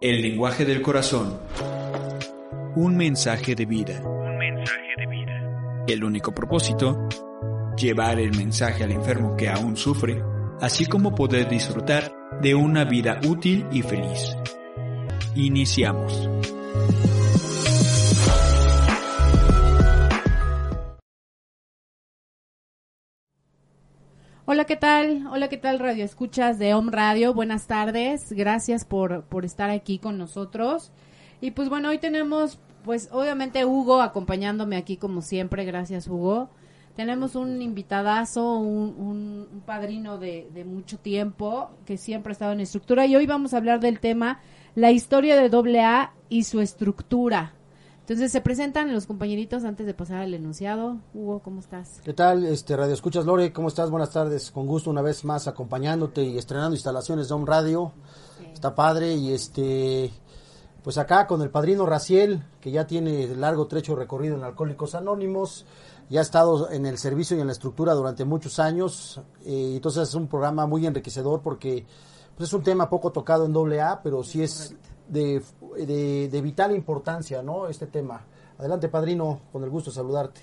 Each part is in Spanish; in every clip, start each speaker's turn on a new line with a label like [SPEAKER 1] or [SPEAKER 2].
[SPEAKER 1] El lenguaje del corazón. Un mensaje de vida.
[SPEAKER 2] Un mensaje de vida.
[SPEAKER 1] El único propósito, llevar el mensaje al enfermo que aún sufre, así como poder disfrutar de una vida útil y feliz. Iniciamos.
[SPEAKER 3] Hola, ¿qué tal? Hola, ¿qué tal Radio Escuchas de Home Radio? Buenas tardes. Gracias por, por estar aquí con nosotros. Y pues bueno, hoy tenemos, pues obviamente Hugo acompañándome aquí como siempre. Gracias, Hugo. Tenemos un invitadazo, un, un, un padrino de, de mucho tiempo que siempre ha estado en estructura. Y hoy vamos a hablar del tema la historia de AA y su estructura. Entonces se presentan los compañeritos antes de pasar al enunciado. Hugo, ¿cómo estás?
[SPEAKER 4] ¿Qué tal? Este Radio Escuchas Lore, ¿cómo estás? Buenas tardes. Con gusto una vez más acompañándote y estrenando instalaciones de Home Radio. Sí. Está padre y este pues acá con el padrino Raciel, que ya tiene largo trecho recorrido en Alcohólicos Anónimos, ya ha estado en el servicio y en la estructura durante muchos años, eh, entonces es un programa muy enriquecedor porque pues es un tema poco tocado en doble A, pero sí es de, de, de, vital importancia, ¿no? Este tema. Adelante, padrino, con el gusto de saludarte.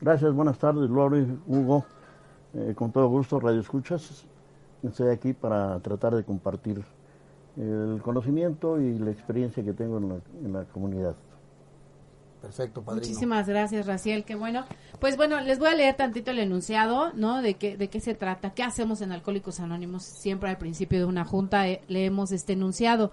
[SPEAKER 5] Gracias, buenas tardes, Lore, Hugo. Eh, con todo gusto, Radio Escuchas. Estoy aquí para tratar de compartir el conocimiento y la experiencia que tengo en la, en la comunidad.
[SPEAKER 4] Perfecto, padrino.
[SPEAKER 3] Muchísimas gracias, Raciel, qué bueno. Pues bueno, les voy a leer tantito el enunciado, ¿no? De qué, de qué se trata, qué hacemos en Alcohólicos Anónimos. Siempre al principio de una junta eh, leemos este enunciado.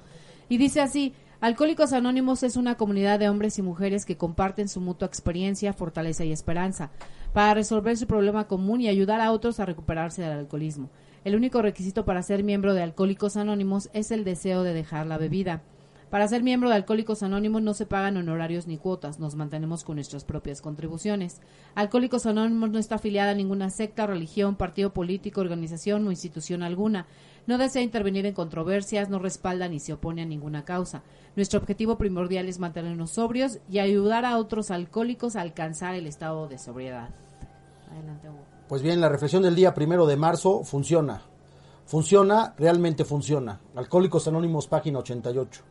[SPEAKER 3] Y dice así, Alcohólicos Anónimos es una comunidad de hombres y mujeres que comparten su mutua experiencia, fortaleza y esperanza para resolver su problema común y ayudar a otros a recuperarse del alcoholismo. El único requisito para ser miembro de Alcohólicos Anónimos es el deseo de dejar la bebida. Para ser miembro de Alcohólicos Anónimos no se pagan honorarios ni cuotas, nos mantenemos con nuestras propias contribuciones. Alcohólicos Anónimos no está afiliada a ninguna secta, religión, partido político, organización o institución alguna. No desea intervenir en controversias, no respalda ni se opone a ninguna causa. Nuestro objetivo primordial es mantenernos sobrios y ayudar a otros alcohólicos a alcanzar el estado de sobriedad. Adelante, Hugo.
[SPEAKER 4] Pues bien, la reflexión del día primero de marzo funciona. Funciona, realmente funciona. Alcohólicos Anónimos, página 88.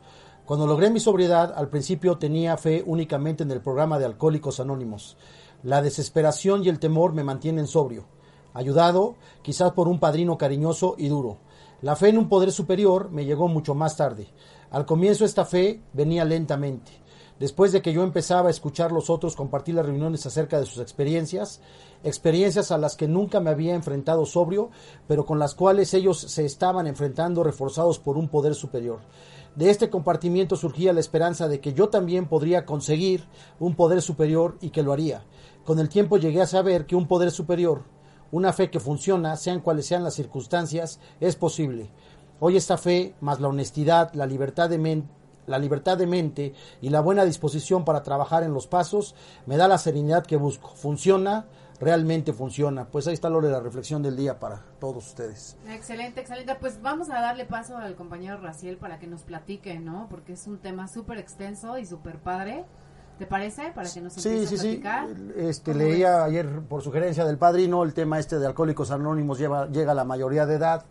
[SPEAKER 4] Cuando logré mi sobriedad, al principio tenía fe únicamente en el programa de Alcohólicos Anónimos. La desesperación y el temor me mantienen sobrio, ayudado quizás por un padrino cariñoso y duro. La fe en un poder superior me llegó mucho más tarde. Al comienzo esta fe venía lentamente. Después de que yo empezaba a escuchar los otros compartir las reuniones acerca de sus experiencias, experiencias a las que nunca me había enfrentado sobrio, pero con las cuales ellos se estaban enfrentando reforzados por un poder superior. De este compartimiento surgía la esperanza de que yo también podría conseguir un poder superior y que lo haría. Con el tiempo llegué a saber que un poder superior, una fe que funciona, sean cuales sean las circunstancias, es posible. Hoy esta fe, más la honestidad, la libertad de mente, la libertad de mente y la buena disposición para trabajar en los pasos me da la serenidad que busco. Funciona, realmente funciona. Pues ahí está Lore la reflexión del día para todos ustedes.
[SPEAKER 3] Excelente, excelente. Pues vamos a darle paso al compañero Raciel para que nos platique, ¿no? Porque es un tema súper extenso y súper padre. ¿Te parece? Para que nos
[SPEAKER 4] sí, sí,
[SPEAKER 3] a platicar.
[SPEAKER 4] Sí, este, leía ves? ayer por sugerencia del padrino el tema este de Alcohólicos Anónimos lleva, llega a la mayoría de edad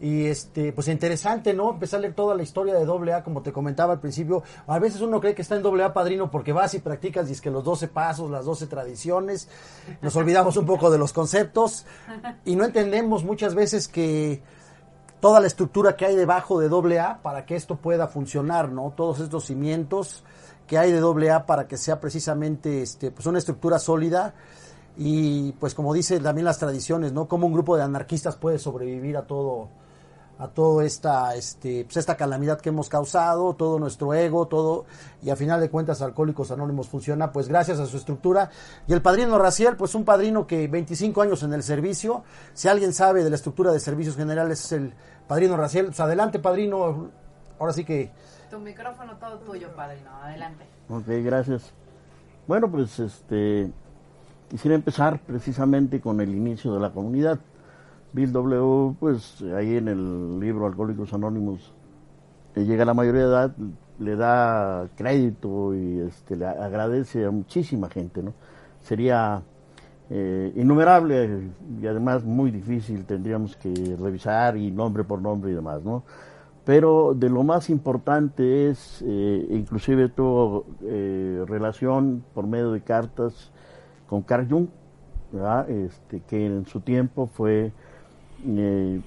[SPEAKER 4] y este pues interesante no empezar a leer toda la historia de doble A como te comentaba al principio. A veces uno cree que está en doble A padrino porque vas y practicas y es que los 12 pasos las 12 tradiciones. Nos olvidamos un poco de los conceptos. Y no entendemos muchas veces que toda la estructura que hay debajo de doble A para que esto pueda funcionar no todos estos cimientos que hay de doble A para que sea precisamente este pues una estructura sólida. Y pues como dice también las tradiciones, ¿no? Cómo un grupo de anarquistas puede sobrevivir a todo a toda esta este pues esta calamidad que hemos causado, todo nuestro ego, todo y a final de cuentas Alcohólicos Anónimos funciona pues gracias a su estructura y el padrino Raciel, pues un padrino que 25 años en el servicio, si alguien sabe de la estructura de servicios generales es el padrino Raciel, pues adelante padrino, ahora sí que
[SPEAKER 3] tu micrófono todo tuyo, padrino, adelante.
[SPEAKER 5] Ok, gracias. Bueno, pues este quisiera empezar precisamente con el inicio de la comunidad. Bill W, pues ahí en el libro Alcohólicos Anónimos, eh, llega a la mayoría de edad, le da crédito y este, le agradece a muchísima gente, ¿no? Sería eh, innumerable y además muy difícil, tendríamos que revisar y nombre por nombre y demás, ¿no? Pero de lo más importante es, eh, inclusive tuvo relación por medio de cartas con Carl Jung, este, que en su tiempo fue eh,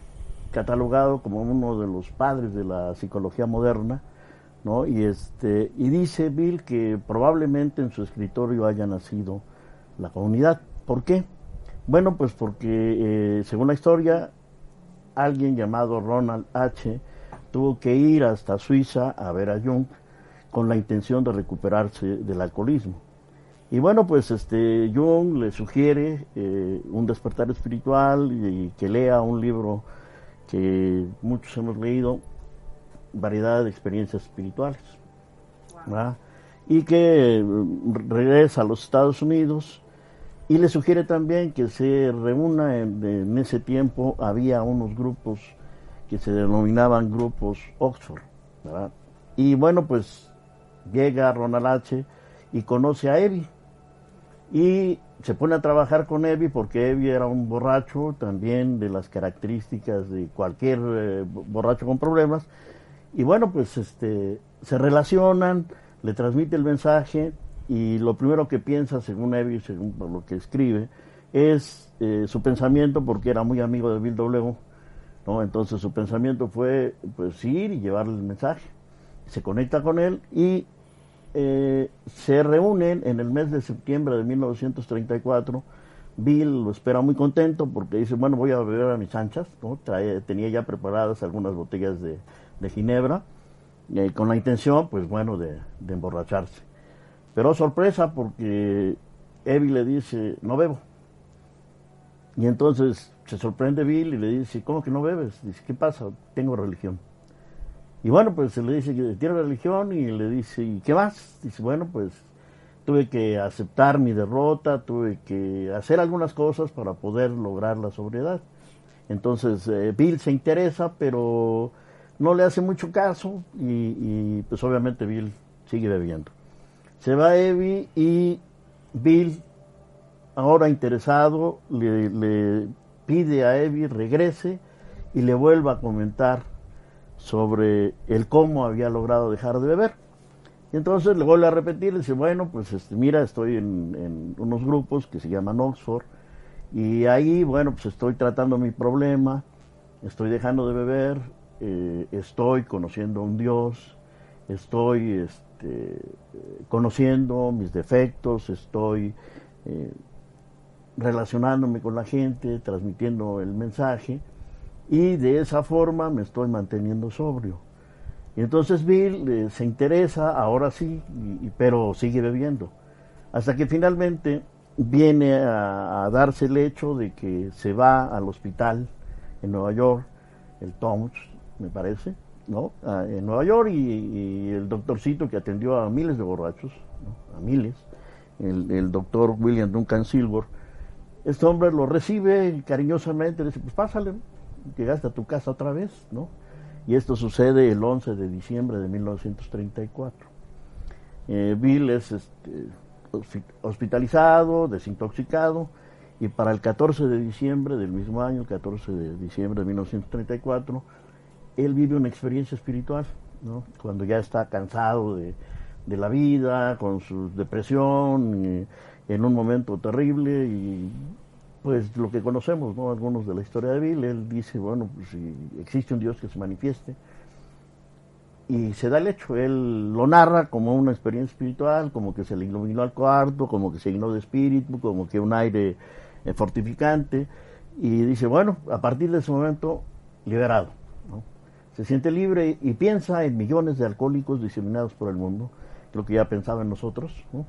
[SPEAKER 5] catalogado como uno de los padres de la psicología moderna, ¿no? Y este y dice Bill que probablemente en su escritorio haya nacido la comunidad. ¿Por qué? Bueno, pues porque eh, según la historia alguien llamado Ronald H tuvo que ir hasta Suiza a ver a Jung con la intención de recuperarse del alcoholismo. Y bueno, pues este Jung le sugiere eh, un despertar espiritual y, que lea un libro que muchos hemos leído, variedad de experiencias espirituales. Y que mm, regresa a los Estados Unidos y le sugiere también que se reúna en, ese tiempo, había unos grupos que se denominaban grupos Oxford. Y bueno, pues llega Ronald H. y conoce a Evi y se pone a trabajar con Evi porque Evi era un borracho también de las características de cualquier eh, borracho con problemas. Y bueno, pues este, se relacionan, le transmite el mensaje y lo primero que piensa, según Evi, según lo que escribe, es eh, su pensamiento porque era muy amigo de Bill W. ¿no? Entonces su pensamiento fue pues ir y llevarle el mensaje. Se conecta con él y eh, se reúnen en el mes de septiembre de 1934. Bill lo espera muy contento porque dice, bueno, voy a beber a mis anchas, ¿no? tenía ya preparadas algunas botellas de, ginebra, eh, con la intención, pues bueno, de, emborracharse. Pero sorpresa porque Evi le dice, no bebo. Y entonces se sorprende Bill y le dice, ¿cómo que no bebes? Dice, ¿qué pasa? Tengo religión. Y bueno, pues se le dice que tiene religión y le dice, ¿y qué más? Dice, bueno, pues tuve que aceptar mi derrota, tuve que hacer algunas cosas para poder lograr la sobriedad. Entonces eh, Bill se interesa, pero no le hace mucho caso y, pues obviamente Bill sigue bebiendo. Se va Evi y Bill, ahora interesado, le, le pide a Evi regrese y le vuelva a comentar sobre el cómo había logrado dejar de beber. Y entonces le vuelve a repetir, le dice, bueno, pues este, mira, estoy en, unos grupos que se llaman Oxford, y ahí, bueno, pues estoy tratando mi problema, estoy dejando de beber, eh, estoy conociendo a un Dios, estoy este, conociendo mis defectos, estoy eh, relacionándome con la gente, transmitiendo el mensaje, y de esa forma me estoy manteniendo sobrio. Y entonces Bill eh, se interesa, ahora sí, pero sigue bebiendo. Hasta que finalmente viene a, darse el hecho de que se va al hospital en Nueva York, el Tom's, me parece, ¿no? en Nueva York y, el doctorcito que atendió a miles de borrachos, a miles, el, el doctor William Duncan Silver, este hombre lo recibe cariñosamente, le dice, pues pásale, llegaste a tu casa otra vez, ¿no? Y esto sucede el 11 de diciembre de 1934. Eh, Bill es este, hospitalizado, desintoxicado, Y para el 14 de diciembre del mismo año, el 14 de diciembre de 1934, él vive una experiencia espiritual, ¿no? cuando ya está cansado de, de la vida, con su depresión, y en un momento terrible y pues lo que conocemos, ¿no? Algunos de la historia de Bill, él dice, bueno, pues si existe un Dios que se manifieste, y se da el hecho, él lo narra como una experiencia espiritual, como que se le iluminó al cuarto, como que se llenó de espíritu, como que un aire eh, fortificante, y dice, bueno, a partir de ese momento, liberado, ¿no? Se siente libre y piensa en millones de alcohólicos diseminados por el mundo, lo que ya pensaba en nosotros, ¿no?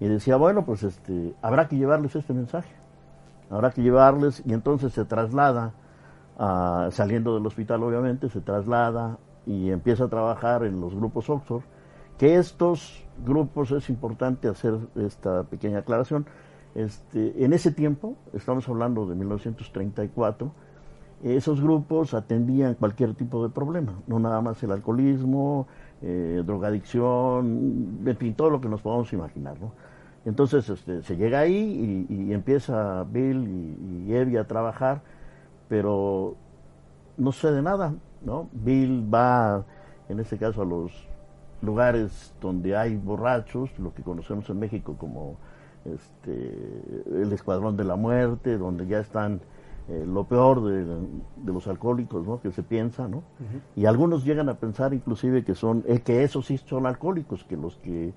[SPEAKER 5] Y decía, bueno, pues este, habrá que llevarles este mensaje, habrá que llevarles, y entonces se traslada, a, saliendo del hospital obviamente, se traslada y empieza a trabajar en los grupos Oxford, que estos grupos, es importante hacer esta pequeña aclaración, este, en ese tiempo, estamos hablando de 1934, esos grupos atendían cualquier tipo de problema, no nada más el alcoholismo, eh, drogadicción, en fin, todo lo que nos podamos imaginar. ¿no? Entonces este, se llega ahí y, y empieza Bill y, y, Evie a trabajar, pero no sucede nada. ¿no? Bill va, en este caso, a los lugares donde hay borrachos, lo que conocemos en México como este, el Escuadrón de la Muerte, donde ya están eh, lo peor de, de, los alcohólicos, ¿no? Que se piensa, ¿no? Uh -huh. Y algunos llegan a pensar inclusive que son, eh, que esos sí son alcohólicos, que los que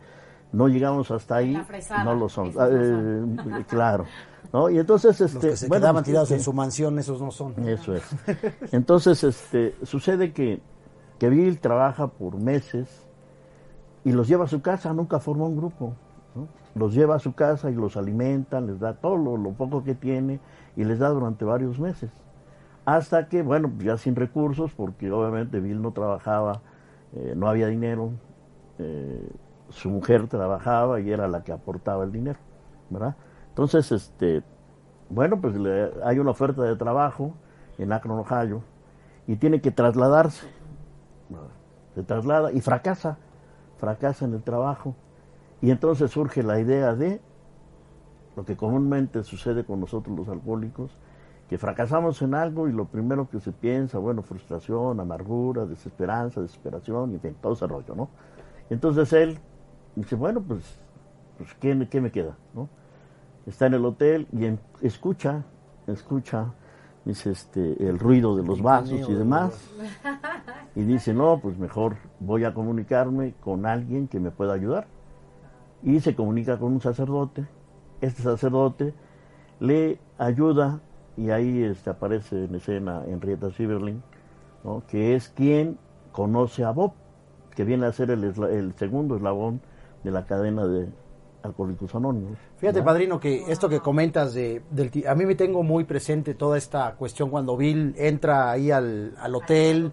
[SPEAKER 5] no llegamos hasta ahí no lo son. Ah, eh, claro. ¿no? Y entonces, este,
[SPEAKER 4] los que se bueno, quedaban tirados en su mansión, esos no son.
[SPEAKER 5] Eso es. Entonces, este, sucede que, que Bill trabaja por meses y los lleva a su casa, nunca forma un grupo. ¿no? Los lleva a su casa y los alimenta, les da todo lo, lo poco que tiene y les da durante varios meses. Hasta que, bueno, ya sin recursos, porque obviamente Bill no trabajaba, eh, no había dinero, eh, su mujer trabajaba y era la que aportaba el dinero, ¿verdad? Entonces, este, bueno, pues le, hay una oferta de trabajo en Akron, Ohio, y tiene que trasladarse. Se traslada y fracasa, fracasa en el trabajo. Y entonces surge la idea de lo que comúnmente sucede con nosotros los alcohólicos, que fracasamos en algo y lo primero que se piensa, bueno, frustración, amargura, desesperanza, desesperación, y en fin, todo ese rollo, ¿no? Entonces él dice, bueno, pues, pues ¿qué, ¿qué, me queda? ¿no? Está en el hotel y en, escucha, escucha, dice, este, el ruido de los vasos y demás, y dice, no, pues mejor voy a comunicarme con alguien que me pueda ayudar. Y se comunica con un sacerdote, este sacerdote le ayuda y ahí este, aparece en escena Henrietta Sieberling, ¿no? que es quien conoce a Bob, que viene a ser el, el segundo eslabón de la cadena de Alcohólicos Anónimos.
[SPEAKER 4] Fíjate, ¿no? padrino, que esto que comentas de, del, a mí me tengo muy presente toda esta cuestión cuando Bill entra ahí al, al hotel,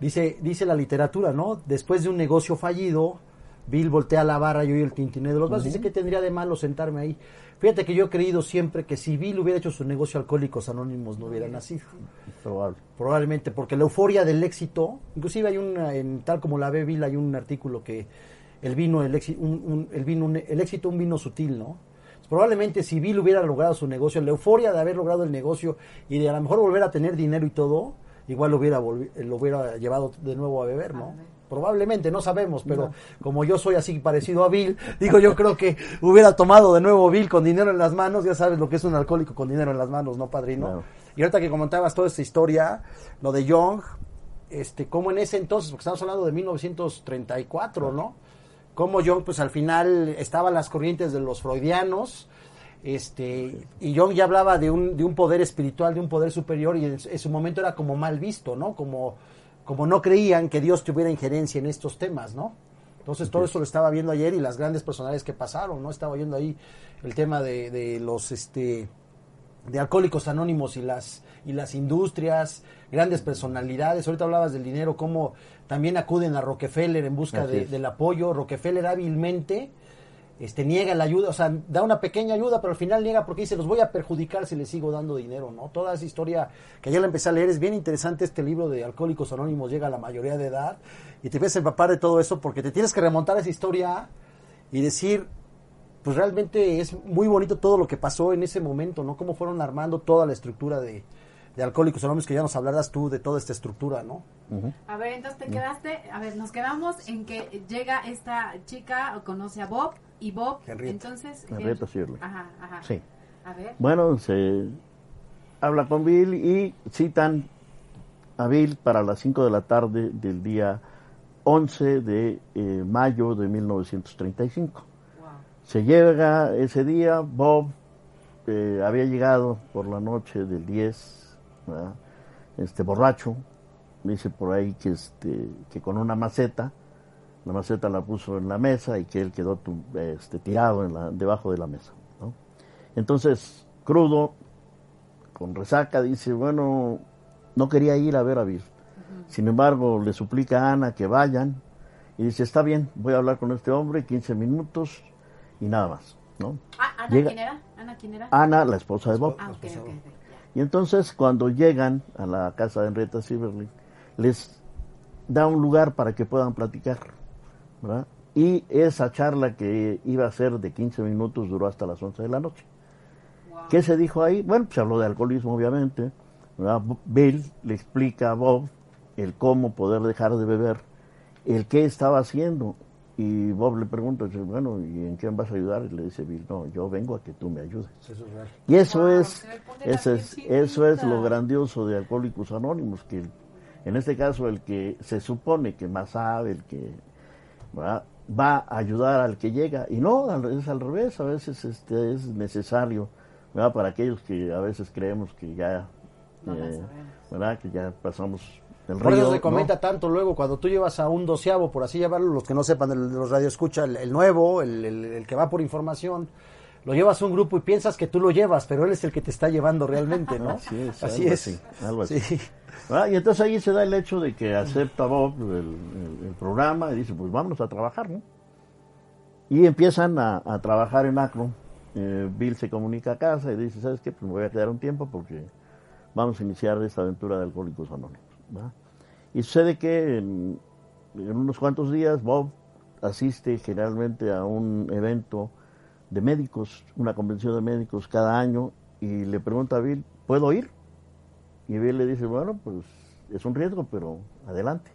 [SPEAKER 4] dice, dice la literatura, ¿no? Después de un negocio fallido, Bill voltea a la barra, yo y el tintiné de los vasos, uh -huh. dice que tendría de malo sentarme ahí. Fíjate que yo he creído siempre que si Bill hubiera hecho su negocio Alcohólicos Anónimos no hubiera nacido.
[SPEAKER 5] Probable.
[SPEAKER 4] Probablemente, porque la euforia del éxito, inclusive hay una, en tal como la ve Bill, hay un artículo que el vino, el, éxito, un, un, el, vino, un, el éxito, un vino sutil, ¿no? Probablemente si Bill hubiera logrado su negocio, la euforia de haber logrado el negocio y de a lo mejor volver a tener dinero y todo, igual lo hubiera, lo hubiera llevado de nuevo a beber, ¿no? Probablemente, no sabemos, pero no. como yo soy así parecido a Bill, digo, yo creo que hubiera tomado de nuevo Bill con dinero en las manos, ya sabes lo que es un alcohólico con dinero en las manos, ¿no, padrino? No. Y ahorita que comentabas toda esta historia, lo de Young, este, como en ese entonces, porque estamos hablando de 1934, ¿no? Como Young, pues al final estaban las corrientes de los freudianos, este, y Jung ya hablaba de un, de un poder espiritual, de un poder superior, y en, en su momento era como mal visto, ¿no? Como como no creían que Dios tuviera injerencia en estos temas, ¿no? Entonces todo eso lo estaba viendo ayer y las grandes personalidades que pasaron, ¿no? Estaba viendo ahí el tema de, de los este de alcohólicos anónimos y las y las industrias, grandes personalidades. Ahorita hablabas del dinero, cómo también acuden a Rockefeller en busca de, del apoyo. Rockefeller hábilmente este niega la ayuda, o sea, da una pequeña ayuda, pero al final niega porque dice, los voy a perjudicar si les sigo dando dinero, ¿no? Toda esa historia que ayer la empecé a leer, es bien interesante este libro de Alcohólicos Anónimos, llega a la mayoría de edad, y te ves a empapar de todo eso porque te tienes que remontar a esa historia y decir, pues realmente es muy bonito todo lo que pasó en ese momento, ¿no? Cómo fueron armando toda la estructura de, de Alcohólicos Anónimos, que ya nos hablarás tú de toda esta estructura, ¿no?
[SPEAKER 3] A ver, entonces te quedaste, a ver, nos quedamos en que llega esta chica, conoce a Bob, y Bob,
[SPEAKER 4] Henrietta.
[SPEAKER 3] entonces...
[SPEAKER 5] Henrietta
[SPEAKER 3] él-
[SPEAKER 5] Shirley.
[SPEAKER 3] Ajá, ajá.
[SPEAKER 5] Sí.
[SPEAKER 3] A ver.
[SPEAKER 5] Bueno, se habla con Bill y citan a Bill para las 5 de la tarde del día 11 de eh, mayo de 1935.
[SPEAKER 3] Wow.
[SPEAKER 5] Se llega ese día, Bob eh, había llegado por la noche del 10, ¿verdad? este borracho, dice por ahí que, este, que con una maceta, la maceta la puso en la mesa y que él quedó tu- este, tirado en la, debajo de la mesa. ¿no? Entonces, crudo, con resaca, dice, bueno, no quería ir a ver a Bill. Sin embargo, le suplica a Ana que vayan y dice, está bien, voy a hablar con este hombre 15 minutos y nada más. ¿no?
[SPEAKER 3] Ah, ¿Ana
[SPEAKER 5] Llega-
[SPEAKER 3] quién era? ¿Ana quién era?
[SPEAKER 5] Ana, la esposa de Bob.
[SPEAKER 3] Ah, ok, ok, ok,
[SPEAKER 5] Y entonces cuando llegan a la casa de Henrietta Silverling, les da un lugar para que puedan platicar. ¿verdad? Y esa charla que iba a ser de 15 minutos duró hasta las 11 de la noche.
[SPEAKER 3] Wow.
[SPEAKER 5] ¿Qué se dijo ahí? Bueno, se habló de alcoholismo, obviamente. ¿verdad? Bill le explica a Bob el cómo poder dejar de beber, el qué estaba haciendo. Y Bob le pregunta, dice, bueno, ¿y en qué vas a ayudar? Y le dice Bill, no, yo vengo a que tú me ayudes.
[SPEAKER 4] Eso es real.
[SPEAKER 5] Y eso
[SPEAKER 3] Wow,
[SPEAKER 5] es, eso es, eso es lo grandioso de Alcohólicos Anónimos, que en este caso el que se supone que más sabe, el que ¿verdad? va a ayudar al que llega, y no, al- es al revés, a veces este, es necesario, ¿verdad? para aquellos que a veces creemos que ya,
[SPEAKER 3] No
[SPEAKER 5] eh, que ya pasamos el
[SPEAKER 4] Por
[SPEAKER 5] río.
[SPEAKER 4] eso se
[SPEAKER 5] ¿no?
[SPEAKER 4] comenta tanto luego cuando tú llevas a un doceavo, por así llamarlo, los que no sepan de los radioescucha, el, el nuevo, el, el- el que va por información, lo llevas a un grupo y piensas que tú lo llevas, pero él es el que te está llevando realmente, ¿no?
[SPEAKER 5] Así es,
[SPEAKER 4] Así
[SPEAKER 5] algo
[SPEAKER 4] es.
[SPEAKER 5] así, algo así.
[SPEAKER 4] Sí.
[SPEAKER 5] ¿verdad? Y entonces ahí se da el hecho de que acepta Bob el, programa y dice, pues vámonos a trabajar, ¿no? Y empiezan a, a trabajar en Akron. Eh, Bill se comunica a casa y dice, ¿sabes qué? Pues me voy a quedar un tiempo porque vamos a iniciar esta aventura de Alcohólicos Anónimos. Y sucede que en, en unos cuantos días Bob asiste generalmente a un evento de médicos, una convención de médicos cada año, y le pregunta a Bill, ¿puedo ir? Y Bill le dice, bueno, pues es un riesgo, pero adelante.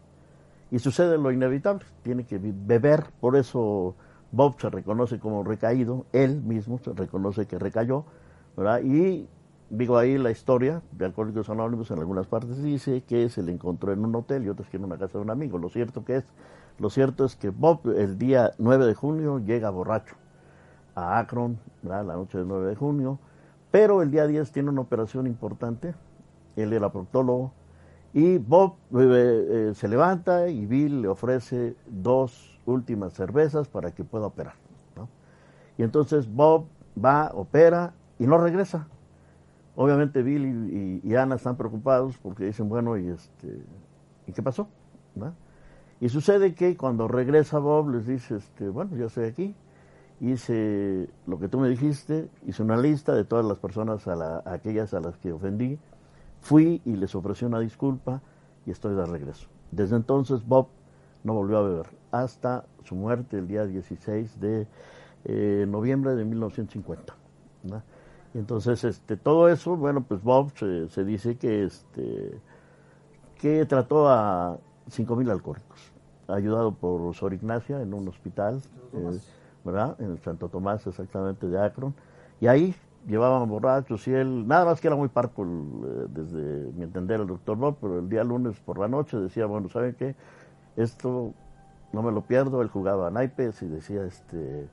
[SPEAKER 5] Y sucede lo inevitable, tiene que be- beber, por eso Bob se reconoce como recaído, él mismo se reconoce que recayó, ¿verdad? Y digo ahí la historia de Alcohólicos Anónimos en algunas partes dice que se le encontró en un hotel y otras que en una casa de un amigo. Lo cierto que es, lo cierto es que Bob el día 9 de junio llega borracho a Akron, la noche del 9 de junio, pero el día 10 tiene una operación importante, él era proctólogo, y Bob eh, eh, se levanta y Bill le ofrece dos últimas cervezas para que pueda operar. Y entonces Bob va, opera y no regresa. Obviamente Bill y, y- Ana están preocupados porque dicen, bueno, ¿y, este, ¿y qué pasó? Y sucede que cuando regresa Bob les dice, este, bueno, ya estoy aquí, hice lo que tú me dijiste, hice una lista de todas las personas, a, la- aquellas a las que ofendí, fui y les ofrecí una disculpa y estoy de regreso. Desde entonces Bob no volvió a beber hasta su muerte el día 16 de eh, noviembre de 1950. ¿no? Y entonces este, todo eso, bueno, pues Bob se, se dice que, este, que trató a 5.000 alcohólicos, ayudado por Sor Ignacia en un hospital, eh, ¿verdad? En el Santo Tomás exactamente de Akron. Y ahí llevaban borrachos y él, nada más que era muy parco, el, eh, desde mi entender, el doctor Bob, pero el día lunes por la noche decía, bueno, ¿saben qué? Esto no me lo pierdo, él jugaba a naipes y decía, este,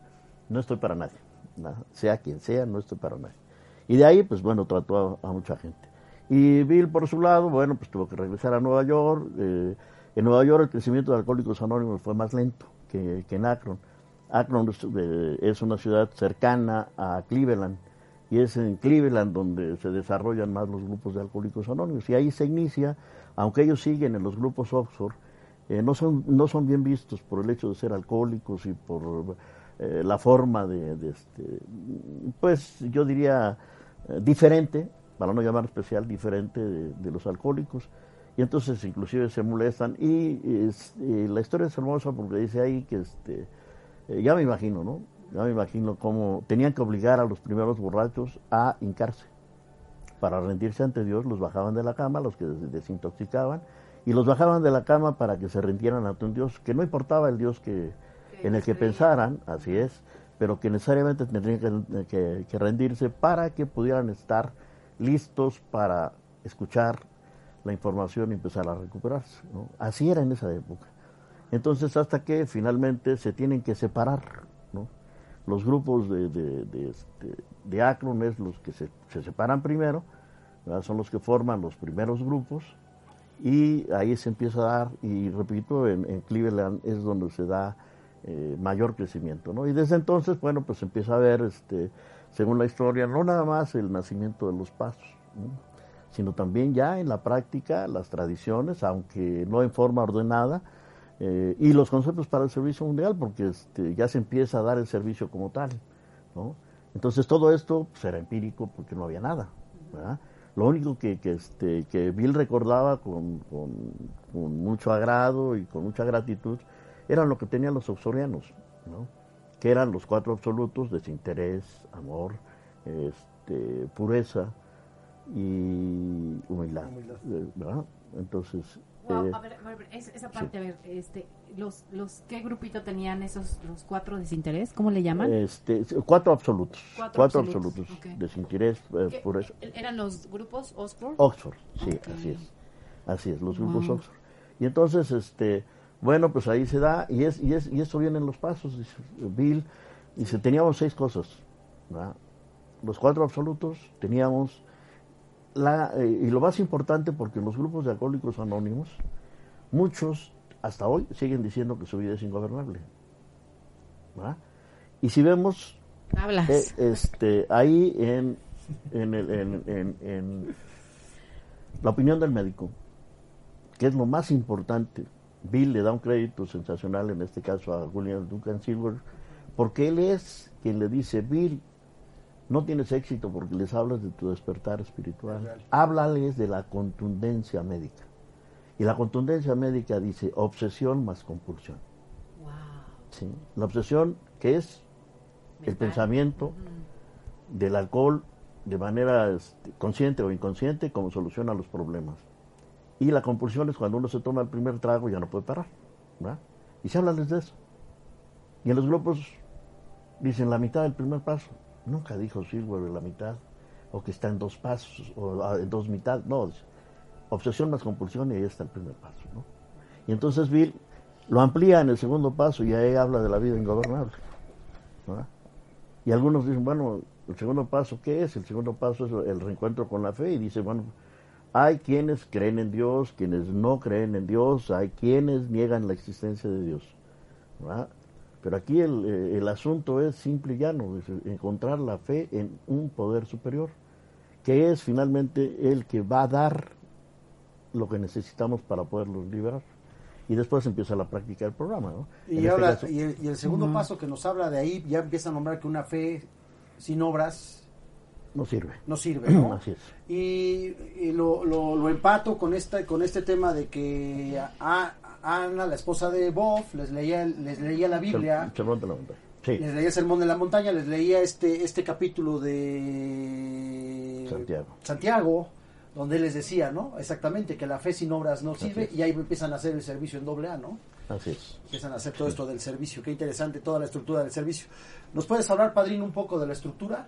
[SPEAKER 5] no estoy para nadie, ¿no? sea quien sea, no estoy para nadie. Y de ahí, pues bueno, trató a, mucha gente. Y Bill, por su lado, bueno, pues tuvo que regresar a Nueva York. eh, en Nueva York el crecimiento de Alcohólicos Anónimos fue más lento que, que en Akron. Akron es, eh, es una ciudad cercana a Cleveland y es en Cleveland donde se desarrollan más los grupos de Alcohólicos Anónimos. Y ahí se inicia, aunque ellos siguen en los grupos Oxford, eh, no, son, no son bien vistos por el hecho de ser alcohólicos y por eh, la forma de, de este, pues yo diría eh, diferente, para no llamar especial, diferente de, de los alcohólicos. Y entonces inclusive se molestan. Y, es- y la historia es hermosa porque dice ahí que, este, eh, ya me imagino, ¿no? yo me imagino cómo tenían que obligar a los primeros borrachos a hincarse. Para rendirse ante Dios, los bajaban de la cama, los que des- desintoxicaban, y los bajaban de la cama para que se rindieran ante un Dios, que no importaba el Dios que, en el que pensaran, así es, pero que necesariamente tendrían que, que- que rendirse para que pudieran estar listos para escuchar la información y empezar a recuperarse. ¿no? Así era en esa época. Entonces, hasta que finalmente se tienen que separar, ¿no? Los grupos de, de, de, este, de Akron es los que se, se separan primero, ¿verdad? son los que forman los primeros grupos, y ahí se empieza a dar, y repito, en, en Cleveland es donde se da eh, mayor crecimiento, ¿no? Y desde entonces, bueno, pues empieza a ver, este, según la historia, no nada más el nacimiento de los pasos, ¿no? sino también ya en la práctica las tradiciones, aunque no en forma ordenada, eh, y los conceptos para el servicio mundial, porque este, ya se empieza a dar el servicio como tal. ¿no? Entonces todo esto pues, era empírico porque no había nada. ¿verdad? Lo único que, que, este, que Bill recordaba con, con, con mucho agrado y con mucha gratitud era lo que tenían los oxorianos, ¿no? que eran los cuatro absolutos, desinterés, amor, este, pureza y humildad. eh, ¿verdad? Entonces,
[SPEAKER 3] Wow,
[SPEAKER 5] eh,
[SPEAKER 3] a ver, a ver, es- esa parte, a ver, este, los, los, ¿qué grupito tenían esos, los cuatro desinterés? ¿Cómo le llaman?
[SPEAKER 5] Este, cuatro absolutos.
[SPEAKER 3] Cuatro
[SPEAKER 5] Cuatro,
[SPEAKER 3] absolutos,
[SPEAKER 5] absolutos.
[SPEAKER 3] ok.
[SPEAKER 5] Desinterés, eh,
[SPEAKER 3] ¿Qué-
[SPEAKER 5] pureza.
[SPEAKER 3] ¿Eran los grupos Osborne?
[SPEAKER 5] Oxford, sí,
[SPEAKER 3] Ok.
[SPEAKER 5] así es. Así es, los grupos
[SPEAKER 3] Wow.
[SPEAKER 5] Oxford. Y entonces, este, bueno, pues ahí se da, y es, y es, y eso viene en los pasos, dice Bill, dice, teníamos seis cosas, ¿verdad? Los cuatro absolutos, teníamos la, eh, y lo más importante, porque los grupos de alcohólicos anónimos, muchos hasta hoy siguen diciendo que su vida es ingobernable. ¿verdad? Y si vemos
[SPEAKER 3] Hablas.
[SPEAKER 5] eh, este, ahí en, en, el- en- en- en la opinión del médico, que es lo más importante, Bill le da un crédito sensacional en este caso a William Duncan Silver, porque él es quien le dice, Bill, no tienes éxito porque les hablas de tu despertar espiritual, háblales de la contundencia médica. Y la contundencia médica dice obsesión más compulsión.
[SPEAKER 3] wow.
[SPEAKER 5] ¿sí? La obsesión que es el
[SPEAKER 3] Mental.
[SPEAKER 5] pensamiento del alcohol de manera este, consciente o inconsciente como soluciona los problemas. Y la compulsión es cuando uno se toma el primer trago y ya no puede parar. ¿verdad? Y se hablarles de eso. Y en los grupos dicen la mitad del primer paso. Nunca dijo Silver la mitad, o que está en dos pasos, o ah, en dos mitad. No, obsesión más compulsión y ahí está el primer paso. ¿no? Y entonces Bill lo amplía en el segundo paso y ahí habla de la vida ingobernable. Y algunos dicen, bueno, el segundo paso, ¿qué es? El segundo paso es el reencuentro con la fe y dice, bueno, hay quienes creen en Dios, quienes no creen en Dios, hay quienes niegan la existencia de Dios. ¿verdad? Pero aquí el, eh, el asunto es simple y llano, es encontrar la fe en un poder superior, que es finalmente el que va a dar lo que necesitamos para poderlos liberar. Y después empieza la práctica del programa. ¿no?
[SPEAKER 4] Y,
[SPEAKER 5] este
[SPEAKER 4] ahora,
[SPEAKER 5] caso-
[SPEAKER 4] y, el, y el segundo paso que nos habla de ahí ya empieza a nombrar que una fe sin obras
[SPEAKER 5] no sirve.
[SPEAKER 4] no sirve, ¿no?
[SPEAKER 5] Así es.
[SPEAKER 4] Y, y lo, lo, lo empato con esta, con este tema de que a, a Ana, la esposa de Bob, les leía, les leía la Biblia,
[SPEAKER 5] Cher- Cherrón de la Montaña. Sí,
[SPEAKER 4] les leía el Sermón de la Montaña, les leía este, este capítulo de
[SPEAKER 5] Santiago.
[SPEAKER 4] Santiago, donde él les decía, ¿no? Exactamente, que la fe sin obras no sirve, y ahí empiezan a hacer el servicio en doble A, ¿no?
[SPEAKER 5] así es.
[SPEAKER 4] Empiezan a hacer todo esto del servicio, qué interesante toda la estructura del servicio. ¿Nos puedes hablar, Padrino, un poco de la estructura?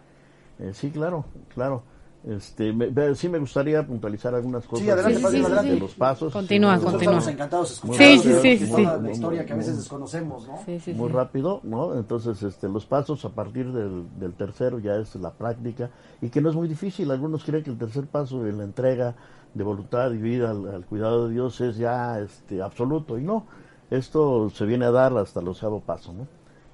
[SPEAKER 5] Eh, sí, claro, claro. Este, me- sí me gustaría puntualizar algunas cosas
[SPEAKER 4] adelante, Padrino,
[SPEAKER 5] de
[SPEAKER 4] adelante.
[SPEAKER 5] los pasos.
[SPEAKER 3] Continúa,
[SPEAKER 5] Sí,
[SPEAKER 3] continúa.
[SPEAKER 4] estamos encantados escuchando
[SPEAKER 3] Sí, sí, sí, sí,
[SPEAKER 4] toda
[SPEAKER 5] sí.
[SPEAKER 4] la historia que a veces
[SPEAKER 5] Muy-
[SPEAKER 4] desconocemos, ¿no?
[SPEAKER 3] Sí, sí,
[SPEAKER 5] muy
[SPEAKER 3] sí.
[SPEAKER 5] rápido, ¿no? Entonces, este, los pasos a partir del, del tercero ya es la práctica y que no es muy difícil. Algunos creen que el tercer paso de la entrega de voluntad y vida al, al cuidado de Dios es ya este, absoluto y no. Esto se viene a dar hasta el onceavo paso, ¿no?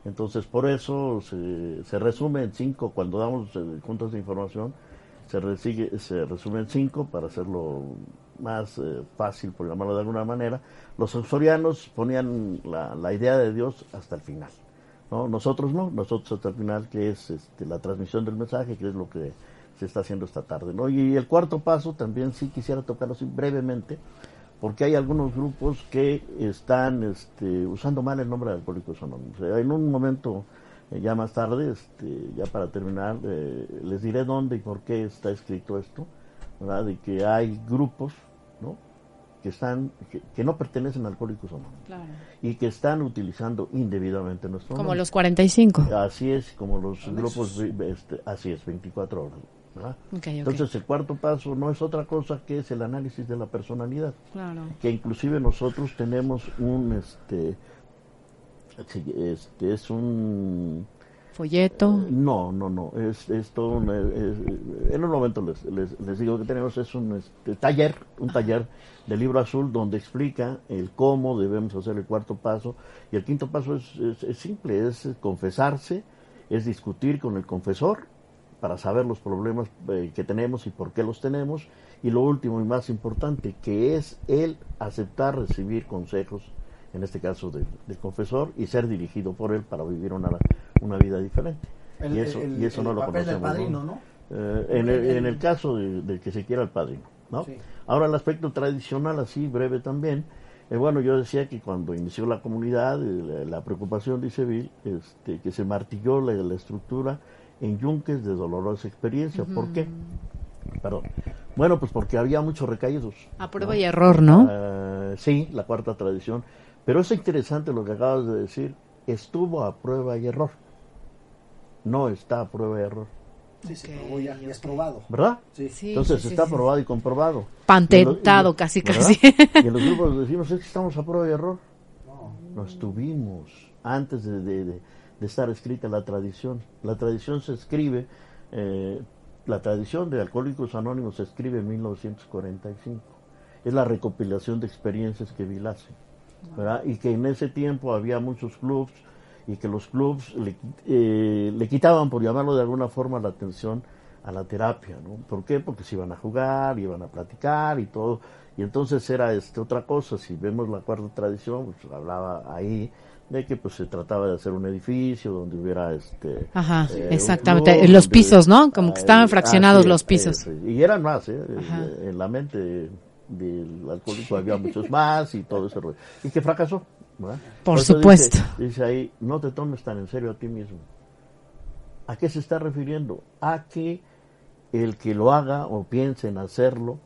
[SPEAKER 5] Entonces, por eso se, se resume en cinco, cuando damos eh, juntas de información, se, resigue- se resume en cinco para hacerlo más eh, fácil, por llamarlo de alguna manera. Los sensorianos ponían la, la idea de Dios hasta el final. ¿no? Nosotros no, nosotros hasta el final, que es este, la transmisión del mensaje, que es lo que se está haciendo esta tarde. ¿no? Y el cuarto paso también sí quisiera tocarlo así brevemente, porque hay algunos grupos que están este, usando mal el nombre de Alcohólicos Anónimos. Eh, En un momento Eh, ya más tarde, este, ya para terminar, eh, les diré dónde y por qué está escrito esto, ¿verdad? De que hay grupos, ¿no? Que están, que, que no pertenecen a Alcohólicos Anónimos
[SPEAKER 3] Claro.
[SPEAKER 5] y que están utilizando indebidamente nuestro
[SPEAKER 3] Como
[SPEAKER 5] nombre.
[SPEAKER 3] los 45.
[SPEAKER 5] Así es, como los grupos, este, así es, 24 horas, Entonces el cuarto paso no es otra cosa que es el análisis de la personalidad
[SPEAKER 3] Claro.
[SPEAKER 5] que inclusive nosotros tenemos un este este es un
[SPEAKER 3] Folleto.
[SPEAKER 5] no no no es, es todo un, es- en un momento les, les, les digo que tenemos es un este, taller un taller de libro azul donde explica el cómo debemos hacer el cuarto paso y el quinto paso es- es simple es confesarse es discutir con el confesor para saber los problemas eh, que tenemos y por qué los tenemos. Y lo último y más importante, que es el aceptar recibir consejos, en este caso de- del confesor, y ser dirigido por él para vivir una, una vida diferente.
[SPEAKER 4] El,
[SPEAKER 5] y eso,
[SPEAKER 4] el-
[SPEAKER 5] y eso
[SPEAKER 4] el
[SPEAKER 5] no lo conocemos.
[SPEAKER 4] padrino, ¿no?
[SPEAKER 5] Eh, en, el, en el caso de, de que se quiera el padrino. ¿no?
[SPEAKER 4] Sí.
[SPEAKER 5] Ahora el aspecto tradicional, así breve también. eh, bueno, yo decía que cuando inició la comunidad, eh, la, la preocupación, dice Bill, este, que se martilló la, la estructura en yunques de dolorosa experiencia. ¿Por qué? Perdón. Bueno, pues porque había muchos recaídos.
[SPEAKER 3] A prueba y error, ¿no?
[SPEAKER 5] Eh, sí, la cuarta tradición. Pero es interesante lo que acabas de decir. Estuvo a prueba y error. No está a prueba y error.
[SPEAKER 4] Sí, se
[SPEAKER 3] Ok,
[SPEAKER 4] probó ya, ya es probado.
[SPEAKER 5] ¿Verdad?
[SPEAKER 4] Sí.
[SPEAKER 3] Sí,
[SPEAKER 5] Entonces
[SPEAKER 3] sí,
[SPEAKER 5] está
[SPEAKER 3] sí.
[SPEAKER 5] probado y comprobado.
[SPEAKER 3] Patentado casi,
[SPEAKER 5] ¿verdad?
[SPEAKER 3] casi.
[SPEAKER 5] Y en los grupos decimos, es que estamos a prueba y error.
[SPEAKER 4] No.
[SPEAKER 5] No estuvimos antes de, de- de- de estar escrita la tradición. La tradición se escribe, eh, la tradición de Alcohólicos Anónimos se escribe en 1945. Es la recopilación de experiencias que Bill hace. ¿verdad? Y que en ese tiempo había muchos clubs y que los clubs le, eh, le quitaban, por llamarlo de alguna forma, la atención a la terapia, ¿no? ¿Por qué? Porque se iban a jugar, iban a platicar y todo. Y entonces era este, otra cosa, si vemos la cuarta tradición, pues hablaba ahí de que pues se trataba de hacer un edificio donde hubiera este
[SPEAKER 3] Ajá,
[SPEAKER 5] eh,
[SPEAKER 3] exactamente.
[SPEAKER 5] club,
[SPEAKER 3] Los pisos, ¿no? Como que estaban
[SPEAKER 5] Ah,
[SPEAKER 3] fraccionados los pisos.
[SPEAKER 5] eh, y eran más, ¿eh? Eh, En la mente del alcohólico había muchos más y todo ese rollo. Y que fracasó. ¿verdad?
[SPEAKER 3] Por supuesto.
[SPEAKER 5] Dice, dice ahí, no te tomes tan en serio a ti mismo. ¿A qué se está refiriendo? A que el que lo haga o piense en hacerlo,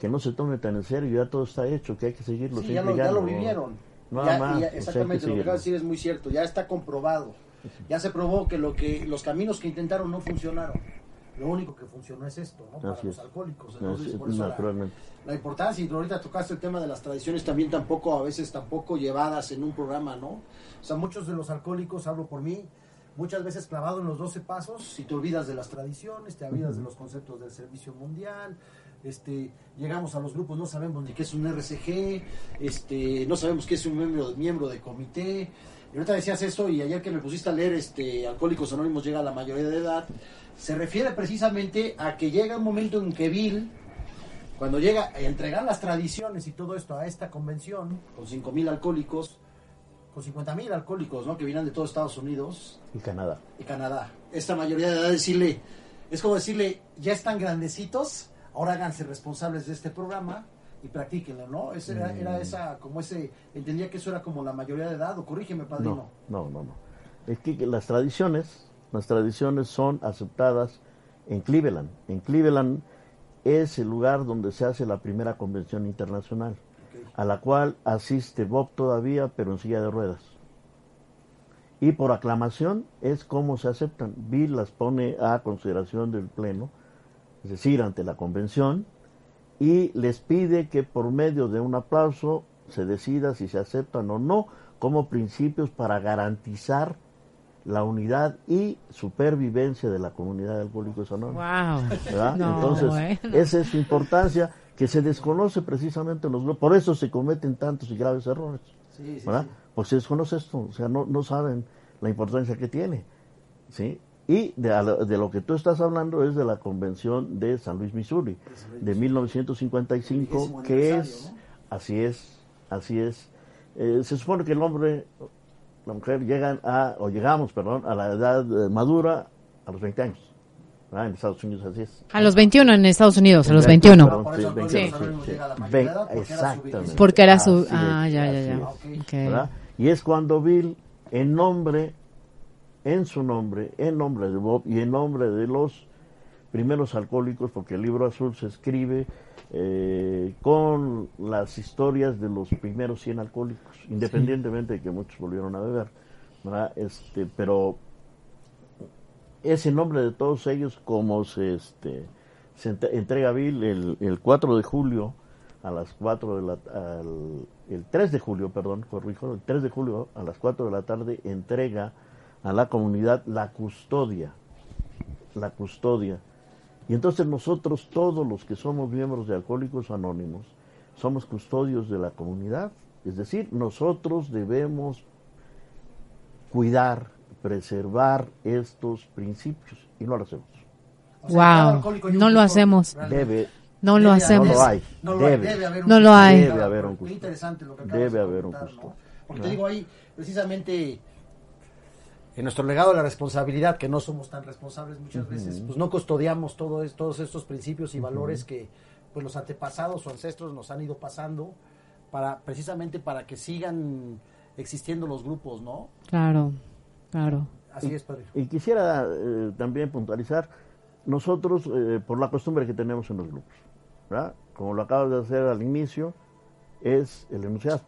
[SPEAKER 5] que no se tome tan en serio, ya todo está hecho, que hay que seguirlo.
[SPEAKER 4] Sí, ya lo, vivieron.
[SPEAKER 5] Nada
[SPEAKER 4] Ya-
[SPEAKER 5] más,
[SPEAKER 4] ya- exactamente, lo que acabas de decir es muy cierto. Ya está comprobado. Ya se probó que, lo que los caminos que intentaron no funcionaron. Lo único que funcionó es esto, ¿no? Para
[SPEAKER 5] Así
[SPEAKER 4] los
[SPEAKER 5] es.
[SPEAKER 4] alcohólicos. Entonces,
[SPEAKER 5] Así-
[SPEAKER 4] por eso la, la importancia, y ahorita tocaste el tema de las tradiciones también tampoco, a veces tampoco llevadas en un programa, ¿no? O sea, muchos de los alcohólicos, hablo por mí, muchas veces clavado en los 12 pasos, si te olvidas de las tradiciones, te olvidas de los conceptos del servicio mundial, este, llegamos a los grupos, no sabemos ni qué es un RCG, este, no sabemos qué es un miembro, miembro de comité. Y ahorita decías eso y ayer que me pusiste a leer este Alcohólicos Anónimos llega a la mayoría de edad, se refiere precisamente a que llega un momento en que Bill, cuando llega a entregar las tradiciones y todo esto a esta convención, con 5.000 alcohólicos, con 50.000 alcohólicos, ¿no? Que vienen de todo Estados Unidos
[SPEAKER 5] Y Canadá.
[SPEAKER 4] y Canadá. Esta mayoría de edad decirle, es como decirle, ya están grandecitos, ahora háganse responsables de este programa y practíquenlo, ¿no? Ese era,
[SPEAKER 5] Mm.
[SPEAKER 4] era esa, como ese, entendía que eso era como la mayoría de edad, o corrígeme, padrino.
[SPEAKER 5] No, no, no, no. Es que que las tradiciones, las tradiciones son aceptadas en Cleveland. En Cleveland es el lugar donde se hace la primera convención internacional, a la cual asiste Bob todavía, pero en silla de ruedas. Y por aclamación es como se aceptan. Bill las pone a consideración del Pleno, es decir, ante la convención, y les pide que por medio de un aplauso se decida si se aceptan o no como principios para garantizar la unidad y supervivencia de la comunidad de alcohólicos anónimos.
[SPEAKER 3] Wow.
[SPEAKER 5] Entonces,
[SPEAKER 3] bueno.
[SPEAKER 5] esa es su importancia que se desconoce precisamente en los grupos. Por eso se cometen tantos y graves errores.
[SPEAKER 4] Sí, sí,
[SPEAKER 5] ¿verdad?
[SPEAKER 4] sí.
[SPEAKER 5] Porque se desconoce esto, o sea, no, no saben la importancia que tiene. ¿sí? Y de, a lo- de lo que tú estás hablando es de la Convención de San Luis, Missouri, de 1955,
[SPEAKER 4] Vigésimo
[SPEAKER 5] que es,
[SPEAKER 4] ¿no?
[SPEAKER 5] así es, así es. Eh, se supone que el hombre, la mujer llegan a, o llegamos, perdón, a la edad eh, madura a los 20 años. ¿verdad? En Estados Unidos así es.
[SPEAKER 3] A los 21 en Estados Unidos, a los
[SPEAKER 5] 20,
[SPEAKER 3] 21.
[SPEAKER 5] perdón,
[SPEAKER 4] Por
[SPEAKER 5] sí,
[SPEAKER 4] eso
[SPEAKER 5] 20,
[SPEAKER 4] Alcohólicos
[SPEAKER 5] sí,
[SPEAKER 4] Anónimos
[SPEAKER 5] sí.
[SPEAKER 4] llega a la
[SPEAKER 5] Ve-
[SPEAKER 4] mayoría de edad porque era su
[SPEAKER 5] exactamente.
[SPEAKER 3] Porque era su... Ah, ya, ya, ya.
[SPEAKER 5] es.
[SPEAKER 4] Ah, ok.
[SPEAKER 3] Ok.
[SPEAKER 5] ¿verdad? Y es cuando Bill, en nombre en su nombre, en nombre de Bob y en nombre de los primeros alcohólicos, porque el libro azul se escribe eh, con las historias de los primeros 100 alcohólicos, independientemente de que muchos volvieron a beber. ¿verdad? Este, pero es en nombre de todos ellos como se, este, se ent- entrega Bill el, el 4 de julio a las 4 de la al- el 3 de julio, perdón, corrijo, el 3 de julio a las 4 de la tarde entrega a la comunidad la custodia, la custodia. Y entonces nosotros, todos los que somos miembros de Alcohólicos Anónimos, somos custodios de la comunidad. Es decir, nosotros debemos cuidar, preservar estos principios y no lo hacemos.
[SPEAKER 4] O sea,
[SPEAKER 3] Wow, no lo hacemos.
[SPEAKER 5] Debe,
[SPEAKER 3] No lo
[SPEAKER 4] Debe
[SPEAKER 3] hacemos.
[SPEAKER 5] No lo hay.
[SPEAKER 4] No lo hay,
[SPEAKER 5] Debe.
[SPEAKER 4] debe haber un
[SPEAKER 3] No lo
[SPEAKER 4] custodio.
[SPEAKER 3] hay.
[SPEAKER 5] Debe haber un
[SPEAKER 4] Muy
[SPEAKER 5] custodio.
[SPEAKER 4] interesante lo que acabas
[SPEAKER 5] Debe
[SPEAKER 4] de
[SPEAKER 5] haber un custodio.
[SPEAKER 4] ¿no? Porque
[SPEAKER 5] ¿no?
[SPEAKER 4] te digo ahí, precisamente, en nuestro legado de la responsabilidad, que no somos tan responsables muchas veces, pues no custodiamos todo es- todos estos principios y valores que pues los antepasados o ancestros nos han ido pasando para precisamente para que sigan existiendo los grupos, ¿no?
[SPEAKER 3] Claro, claro.
[SPEAKER 4] Así es, padre.
[SPEAKER 5] Y quisiera eh, también puntualizar, nosotros, eh, por la costumbre que tenemos en los grupos, ¿verdad? como lo acabas de hacer al inicio, es el enunciado,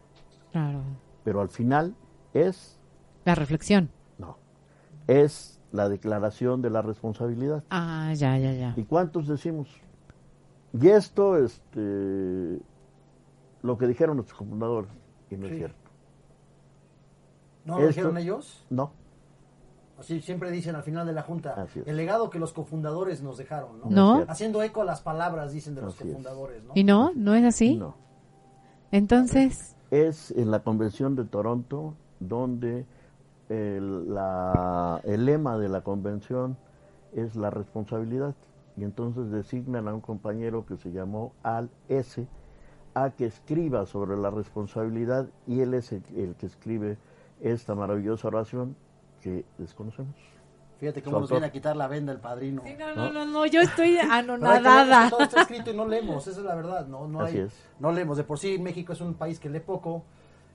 [SPEAKER 3] Claro.
[SPEAKER 5] pero al final es,
[SPEAKER 3] La reflexión.
[SPEAKER 5] Es la declaración de la responsabilidad.
[SPEAKER 3] Ah, ya, ya, ya.
[SPEAKER 5] ¿Y cuántos decimos? Y esto, este, lo que dijeron nuestros fundadores, y no es cierto.
[SPEAKER 4] ¿No lo
[SPEAKER 5] Esto-
[SPEAKER 4] dijeron ellos?
[SPEAKER 5] No,
[SPEAKER 4] Así siempre dicen al final de la junta, el legado que los cofundadores nos dejaron, ¿no?
[SPEAKER 3] No.
[SPEAKER 4] Haciendo eco a las palabras, dicen de los
[SPEAKER 5] Así
[SPEAKER 4] cofundadores, ¿no?
[SPEAKER 3] ¿Y no? ¿No es así?
[SPEAKER 5] no.
[SPEAKER 3] Entonces,
[SPEAKER 5] es en la convención de Toronto donde el, la- el lema de la convención es la responsabilidad y entonces designan a un compañero que se llamó Al S a que escriba sobre la responsabilidad y él es el, el que escribe esta maravillosa oración que desconocemos.
[SPEAKER 4] Fíjate cómo nos viene a quitar la venda el padrino.
[SPEAKER 3] no, no, no, no, yo estoy anonadada.
[SPEAKER 4] Todo está escrito y no leemos, esa es la verdad, no, no
[SPEAKER 5] Así
[SPEAKER 4] hay,
[SPEAKER 5] es.
[SPEAKER 4] no leemos. De por sí México es un país que lee poco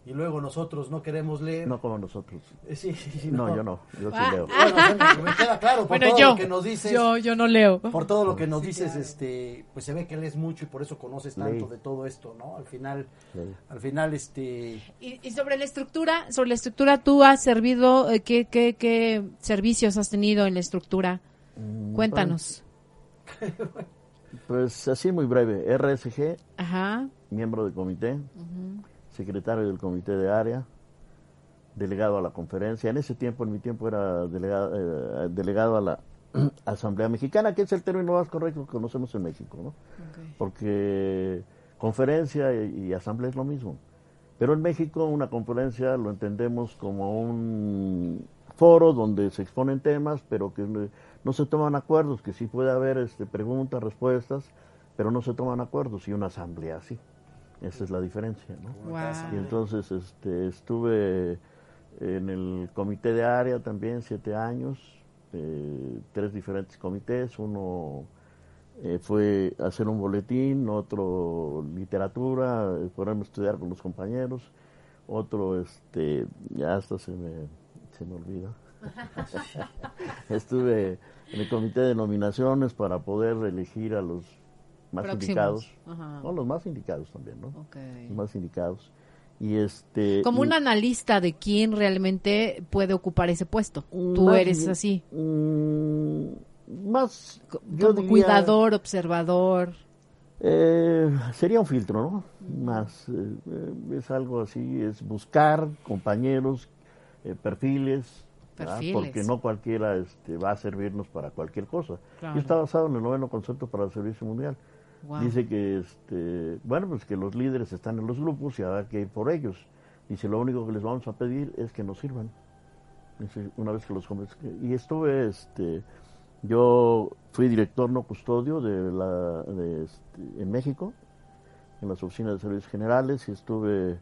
[SPEAKER 4] y luego nosotros no queremos leer.
[SPEAKER 5] No como nosotros.
[SPEAKER 4] Eh, sí, sí, sí,
[SPEAKER 5] No, yo no, yo sí
[SPEAKER 3] Ah,
[SPEAKER 5] leo.
[SPEAKER 4] Bueno, bueno, me queda claro por
[SPEAKER 3] Bueno,
[SPEAKER 4] todo
[SPEAKER 3] yo,
[SPEAKER 4] lo que nos dices.
[SPEAKER 3] yo, yo no leo.
[SPEAKER 4] Por todo lo que nos dices, este, pues se ve que lees mucho y por eso conoces tanto
[SPEAKER 5] Leí.
[SPEAKER 4] de todo esto, ¿no? Al final,
[SPEAKER 5] Leí.
[SPEAKER 4] al final, este,
[SPEAKER 3] Y, y sobre la estructura, sobre la estructura, ¿tú has servido, eh, qué, qué, qué servicios has tenido en la estructura?
[SPEAKER 5] Mm,
[SPEAKER 3] Cuéntanos.
[SPEAKER 5] Pues así muy breve, RSG,
[SPEAKER 3] Ajá.
[SPEAKER 5] miembro del comité, secretario del comité de área, delegado a la conferencia. En ese tiempo, en mi tiempo, era delegado, eh, delegado a la Asamblea Mexicana, que es el término más correcto que conocemos en México, ¿no? Porque conferencia y, y asamblea es lo mismo. Pero en México una conferencia lo entendemos como un foro donde se exponen temas, pero que no, no se toman acuerdos, que sí puede haber este, preguntas, respuestas, pero no se toman acuerdos, y una asamblea sí. Esa es la diferencia, ¿no? Y entonces este, estuve en el comité de área también siete años, eh, tres diferentes comités, uno eh, fue hacer un boletín, otro literatura, eh, ponerme a estudiar con los compañeros, otro este, ya hasta se me, se me olvida. Estuve en el comité de nominaciones para poder elegir a los más
[SPEAKER 3] Próximos.
[SPEAKER 5] indicados,
[SPEAKER 3] Ajá.
[SPEAKER 5] no, los más indicados también, ¿no?
[SPEAKER 3] Ok.
[SPEAKER 5] Los más indicados. Y este
[SPEAKER 3] Como
[SPEAKER 5] y-
[SPEAKER 3] un analista de quién realmente puede ocupar ese puesto. Tú
[SPEAKER 5] Más
[SPEAKER 3] eres así,
[SPEAKER 5] mm, más yo
[SPEAKER 3] como
[SPEAKER 5] diría,
[SPEAKER 3] cuidador, observador.
[SPEAKER 5] eh, sería un filtro, ¿no? Más eh, es algo así, es buscar compañeros, eh, perfiles.
[SPEAKER 3] Perfiles.
[SPEAKER 5] porque no cualquiera este, va a servirnos para cualquier cosa.
[SPEAKER 3] Claro.
[SPEAKER 5] Y está basado en el noveno concepto para el servicio mundial.
[SPEAKER 3] Wow.
[SPEAKER 5] Dice que, este, bueno, pues que los líderes están en los grupos y habrá que ir por ellos. Dice, lo único que les vamos a pedir es que nos sirvan. Dice, una vez que los convenzca. Y estuve, este, yo fui director no custodio de la, de, este, en México, en las oficinas de servicios generales, y estuve,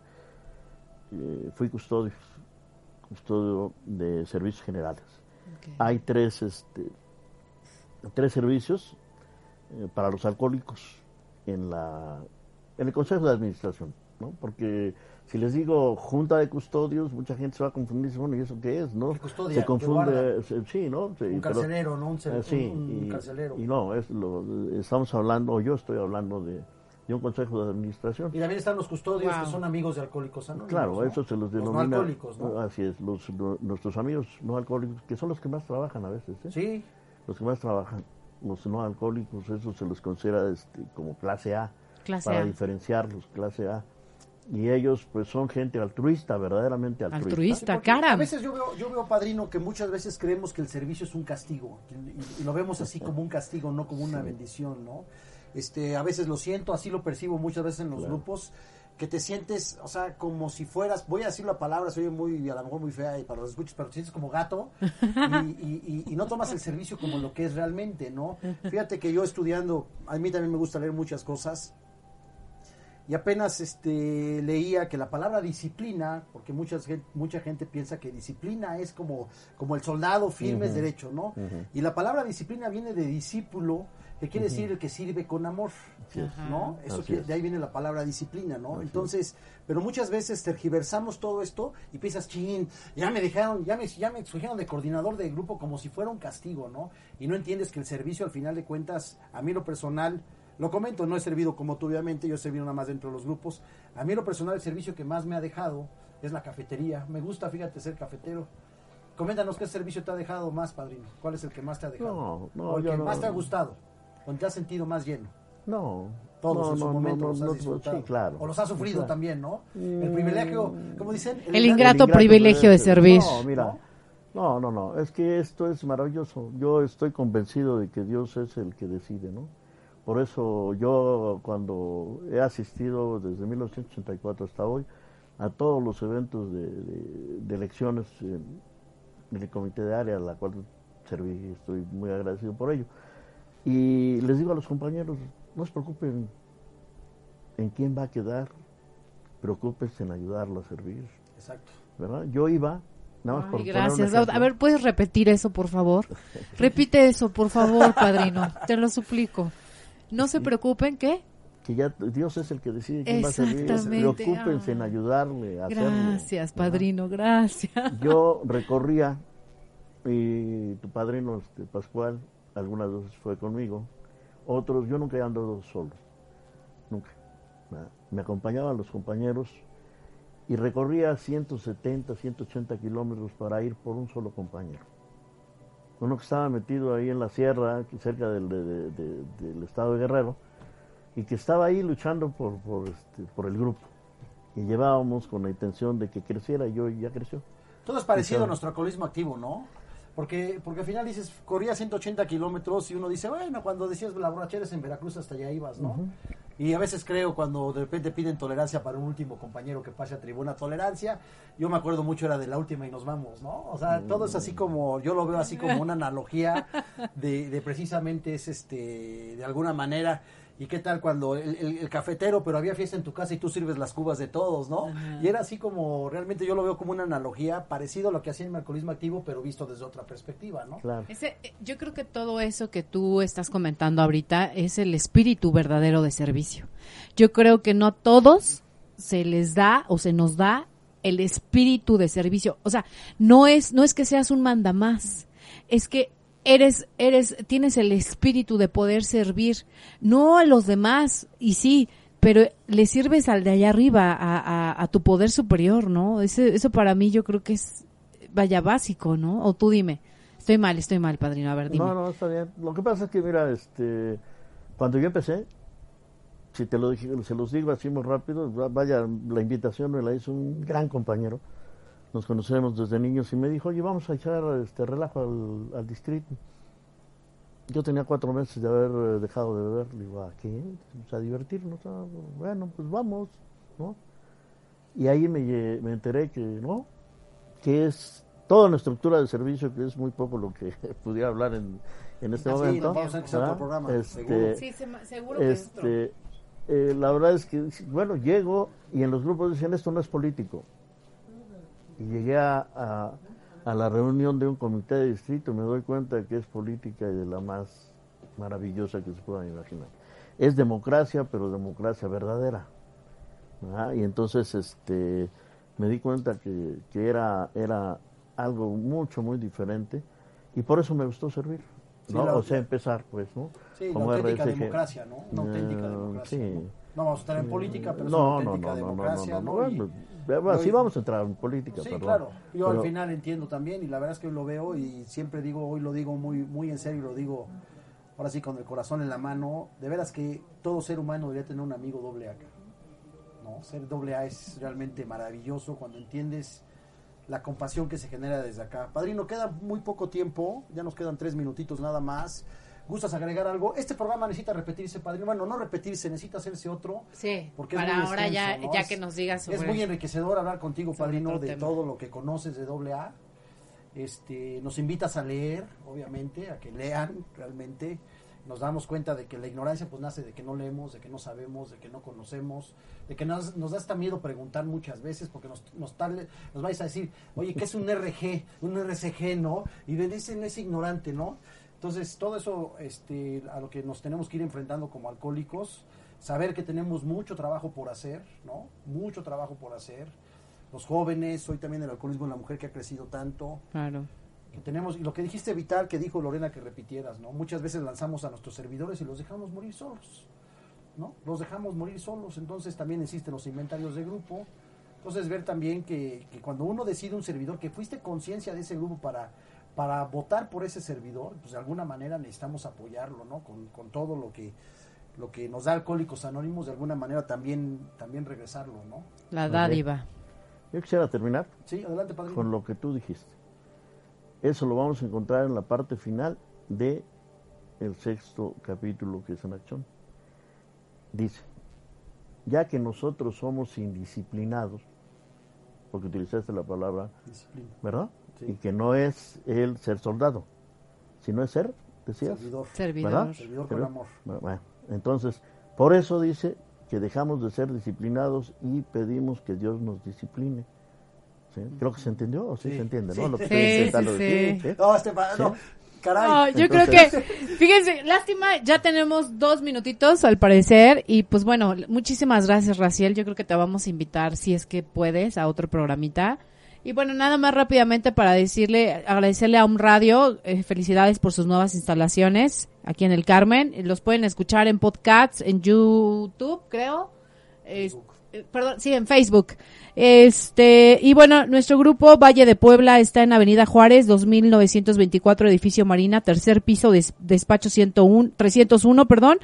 [SPEAKER 5] eh, fui custodio, custodio de servicios generales. Hay tres, este, tres servicios eh, para los alcohólicos en la en el consejo de administración, ¿no? Porque Si les digo junta de custodios, mucha gente se va a confundir, dice, bueno, ¿y eso qué es? ¿no? Se
[SPEAKER 4] ¿Qué
[SPEAKER 5] confunde, se- sí, ¿no? Sí,
[SPEAKER 4] Un
[SPEAKER 5] pero-
[SPEAKER 4] carcelero, ¿no? Un,
[SPEAKER 5] eh, sí,
[SPEAKER 4] un- un
[SPEAKER 5] y,
[SPEAKER 4] carcelero.
[SPEAKER 5] y no, es lo, estamos hablando, o yo estoy hablando de, de un consejo de administración.
[SPEAKER 4] Y también están los custodios
[SPEAKER 3] Wow.
[SPEAKER 4] que son amigos de alcohólicos anónimos.
[SPEAKER 5] Claro,
[SPEAKER 4] ¿no?
[SPEAKER 5] eso se los
[SPEAKER 4] Los
[SPEAKER 5] denomina.
[SPEAKER 4] no alcohólicos, ¿no?
[SPEAKER 5] Así es, los, nuestros amigos no alcohólicos, que son los que más trabajan a veces, ¿eh?
[SPEAKER 4] Sí,
[SPEAKER 5] los que más trabajan, los no alcohólicos, eso se los considera este, como clase A,
[SPEAKER 3] Clase
[SPEAKER 5] para
[SPEAKER 3] A.
[SPEAKER 5] diferenciarlos, clase A. Y ellos pues son gente altruista, verdaderamente altruista.
[SPEAKER 3] Altruista,
[SPEAKER 4] porque A veces yo veo, yo veo, padrino, que muchas veces creemos que el servicio es un castigo. Y, y lo vemos así como un castigo, no como una bendición, ¿no? Este, a veces lo siento, así lo percibo muchas veces en los grupos, que te sientes, o sea, como si fueras, voy a decir la palabra, soy muy, a lo mejor muy fea y para los escuchas, pero te sientes como gato y, y- y- y no tomas el servicio como lo que es realmente, ¿no? Fíjate que yo estudiando, a mí también me gusta leer muchas cosas, y apenas este leía que la palabra disciplina, porque muchas gen- mucha gente piensa que disciplina es como, como el soldado firme es derecho, ¿no? Y la palabra disciplina viene de discípulo, que quiere decir el que sirve con amor, ¿no? Eso
[SPEAKER 5] es.
[SPEAKER 4] de ahí viene la palabra disciplina, ¿no? Entonces, pero muchas veces tergiversamos todo esto y piensas, chin, ya me dejaron, ya me, ya me escogieron de coordinador de grupo como si fuera un castigo, ¿no? Y no entiendes que el servicio al final de cuentas, a mí lo personal, lo comento, no he servido como tú obviamente, yo he servido nada más dentro de los grupos. A mí lo personal el servicio que más me ha dejado es la cafetería. Me gusta, fíjate, ser cafetero. Coméntanos qué servicio te ha dejado más, padrino. ¿Cuál es el que más te ha dejado?
[SPEAKER 5] No, no,
[SPEAKER 4] o el
[SPEAKER 5] yo
[SPEAKER 4] que
[SPEAKER 5] no-
[SPEAKER 4] más te ha gustado, donde te has sentido más lleno.
[SPEAKER 5] No.
[SPEAKER 4] Todos
[SPEAKER 5] no,
[SPEAKER 4] en su
[SPEAKER 5] no,
[SPEAKER 4] momento
[SPEAKER 5] no,
[SPEAKER 4] los has
[SPEAKER 5] no,
[SPEAKER 4] disfrutado.
[SPEAKER 5] Sí, claro.
[SPEAKER 4] O los has sufrido
[SPEAKER 5] Claro.
[SPEAKER 4] también, ¿no? El privilegio, como dicen,
[SPEAKER 3] El ingrato privilegio de servir.
[SPEAKER 5] No, mira. No, no, no. Es que esto es maravilloso. Yo estoy convencido de que Dios es el que decide, ¿no? Por eso yo cuando he asistido desde 1984 hasta hoy a todos los eventos de, de- de elecciones eh, del comité de área, a la cual serví, estoy muy agradecido por ello. Y les digo a los compañeros, no se preocupen en quién va a quedar, preocúpense en ayudarlo a servir,
[SPEAKER 4] Exacto.
[SPEAKER 5] ¿verdad? Yo iba, nada más
[SPEAKER 3] Ay,
[SPEAKER 5] por poner un
[SPEAKER 3] gracias. A ver, ¿puedes repetir eso, por favor? Repite eso, por favor, padrino. Te lo suplico. No se preocupen, ¿qué?
[SPEAKER 5] que ya Dios es el que decide quién va a servir. Preocúpense en
[SPEAKER 3] Ah.
[SPEAKER 5] ayudarle a.
[SPEAKER 3] Gracias, padrino, gracias.
[SPEAKER 5] Yo recorría y tu padrino este, Pascual algunas veces fue conmigo, otros yo nunca he andado solo, nunca. Me acompañaban los compañeros y recorría 170, 180 kilómetros para ir por un solo compañero. Uno que estaba metido ahí en la sierra, cerca del, de- de- de- del estado de Guerrero, y que estaba ahí luchando por, por, este, por el grupo. Y llevábamos con la intención de que creciera y yo ya creció.
[SPEAKER 4] Todo es parecido a nuestro alcoholismo activo, ¿no? Porque, porque al final dices, corría 180 kilómetros y uno dice, bueno, cuando decías la borrachera es en Veracruz, hasta allá ibas, ¿no? Y a veces creo cuando de repente piden tolerancia para un último compañero que pase a tribuna, tolerancia, yo me acuerdo mucho era de la última y nos vamos, ¿no? O sea, todo es así como, yo lo veo así como una analogía de, de precisamente es este, de alguna manera, ¿y qué tal cuando el, el- el cafetero, pero había fiesta en tu casa y tú sirves las cubas de todos, ¿no? Y era así como, realmente yo lo veo como una analogía parecido a lo que hacía en mi alcoholismo activo, pero visto desde otra perspectiva, ¿no?
[SPEAKER 5] Claro.
[SPEAKER 3] Ese, eh, yo creo que todo eso que tú estás comentando ahorita es el espíritu verdadero de servicio. Yo creo que no a todos se les da o se nos da el espíritu de servicio. O sea, no es, no es que seas un mandamás, es que eres, eres, tienes el espíritu de poder servir, no a los demás, y sí, pero le sirves al de allá arriba, a, a, tu poder superior, ¿no? Ese, eso para mí yo creo que es, vaya, básico, ¿no? O tú dime. Estoy mal, estoy mal, padrino. A ver, dime.
[SPEAKER 5] No, no, está bien. Lo que pasa es que, mira, este, cuando yo empecé, si te lo dije, se los digo así muy rápido, va- vaya, la invitación me la hizo un gran compañero. Nos conocemos desde niños y me dijo, oye, vamos a echar este relajo al, al distrito. Yo tenía cuatro meses de haber eh, dejado de beber. Le digo, ¿a qué? Pues a divertirnos. Ah, bueno, pues vamos, ¿no? Y ahí me, me enteré que, ¿no? Que es toda una estructura de servicio, que es muy poco lo que pudiera hablar en, en este
[SPEAKER 4] Ah, sí,
[SPEAKER 5] momento.
[SPEAKER 4] vamos a otro programa,
[SPEAKER 5] Este,
[SPEAKER 4] seguro.
[SPEAKER 3] Sí, se- seguro que es otro.
[SPEAKER 5] este, eh, la verdad es que, bueno, llego y en los grupos decían esto no es político. Y llegué a, a- a la reunión de un comité de distrito me doy cuenta que es política y de la más maravillosa que se puedan imaginar. Es democracia, pero democracia verdadera. ¿verdad? Y entonces este, me di cuenta que, que era, era algo mucho, muy diferente y por eso me gustó servir.
[SPEAKER 4] Sí,
[SPEAKER 5] ¿no?
[SPEAKER 4] la-
[SPEAKER 5] o sea, empezar, pues, ¿no?
[SPEAKER 4] Sí, la
[SPEAKER 5] Como
[SPEAKER 4] auténtica
[SPEAKER 5] RSG.
[SPEAKER 4] democracia, ¿no? Una auténtica
[SPEAKER 5] Eh,
[SPEAKER 4] democracia.
[SPEAKER 5] sí.
[SPEAKER 4] ¿no? No vamos a estar en política, pero es una
[SPEAKER 5] No, no,
[SPEAKER 4] auténtica
[SPEAKER 5] no, no, no, no,
[SPEAKER 4] democracia,
[SPEAKER 5] no,
[SPEAKER 4] ¿no?
[SPEAKER 5] no, bueno, sí vamos a entrar en política,
[SPEAKER 4] Sí,
[SPEAKER 5] perdón.
[SPEAKER 4] claro. Yo
[SPEAKER 5] Pero-
[SPEAKER 4] al final entiendo también y la verdad es que lo veo y siempre digo, hoy lo digo muy, muy en serio, lo digo ahora sí con el corazón en la mano. De veras que todo ser humano debería tener un amigo doble A. cara. ¿no? Ser doble A es realmente maravilloso cuando entiendes la compasión que se genera desde acá. Padrino, queda muy poco tiempo, ya nos quedan tres minutitos nada más. ¿Gustas agregar algo? Este programa necesita repetirse, padrino. Bueno, no repetirse, necesita hacerse otro.
[SPEAKER 3] Sí,
[SPEAKER 4] Porque es
[SPEAKER 3] para
[SPEAKER 4] muy
[SPEAKER 3] ahora ya, ya
[SPEAKER 4] Es-
[SPEAKER 3] que nos digas sobre...
[SPEAKER 4] Es muy enriquecedor hablar contigo, padrino, de
[SPEAKER 3] tema.
[SPEAKER 4] todo lo que conoces de AA. Este, nos invitas a leer, obviamente, a que lean realmente. Nos damos cuenta de que la ignorancia pues nace de que no leemos, de que no sabemos, de que no conocemos, de que nos, nos da hasta miedo preguntar muchas veces porque nos, nos, tal- nos vais a decir, oye, ¿qué es un RG? Un RCG, ¿no? Y no es ignorante, ¿no? Entonces, todo eso este, a lo que nos tenemos que ir enfrentando como alcohólicos, saber que tenemos mucho trabajo por hacer, ¿no? Mucho trabajo por hacer. Los jóvenes, hoy también el alcoholismo en la mujer que ha crecido tanto,
[SPEAKER 3] Claro.
[SPEAKER 4] que tenemos, y lo que dijiste vital, que dijo Lorena que repitieras, ¿no? Muchas veces lanzamos a nuestros servidores y los dejamos morir solos, ¿no? Los dejamos morir solos, entonces también existen los inventarios de grupo. Entonces ver también que, que cuando uno decide un servidor, que fuiste conciencia de ese grupo para, para votar por ese servidor, pues de alguna manera necesitamos apoyarlo, ¿no? Con, con todo lo que lo que nos da Alcohólicos Anónimos, de alguna manera también, también regresarlo, ¿no?
[SPEAKER 3] La dádiva.
[SPEAKER 5] Yo quisiera terminar
[SPEAKER 4] Sí, adelante, padrino.
[SPEAKER 5] con lo que tú dijiste. Eso lo vamos a encontrar en la parte final de el sexto capítulo que es en acción. Dice, ya que nosotros somos indisciplinados, porque utilizaste la palabra,
[SPEAKER 4] Disciplina.
[SPEAKER 5] ¿verdad?
[SPEAKER 4] Sí.
[SPEAKER 5] Y que no es el ser soldado, sino es ser, decías.
[SPEAKER 4] Servidor.
[SPEAKER 3] Servidor.
[SPEAKER 5] ¿Verdad?
[SPEAKER 4] Servidor con amor.
[SPEAKER 5] Bueno, entonces, por eso dice que dejamos de ser disciplinados y pedimos que Dios nos discipline. ¿Sí? Creo que se entendió, o sí,
[SPEAKER 4] Sí,
[SPEAKER 5] se entiende,
[SPEAKER 4] sí.
[SPEAKER 5] ¿no? Lo que
[SPEAKER 3] Sí,
[SPEAKER 5] estoy
[SPEAKER 3] sí,
[SPEAKER 5] intentando
[SPEAKER 3] sí.
[SPEAKER 5] decir, ¿sí?
[SPEAKER 4] No, este no, caray.
[SPEAKER 3] No, yo
[SPEAKER 5] Entonces-
[SPEAKER 3] creo que, fíjense, lástima, ya tenemos dos minutitos al parecer y pues bueno, muchísimas gracias Raciel, yo creo que te vamos a invitar si es que puedes a otro programita. Y bueno, nada más rápidamente para decirle, agradecerle a un radio, eh, felicidades por sus nuevas instalaciones aquí en el Carmen, los pueden escuchar en podcasts, en YouTube creo, eh, perdón, sí, en Facebook. Este, y bueno, nuestro grupo Valle de Puebla está en Avenida Juárez, 2924, edificio Marina, tercer piso, des- despacho 101, 301, perdón.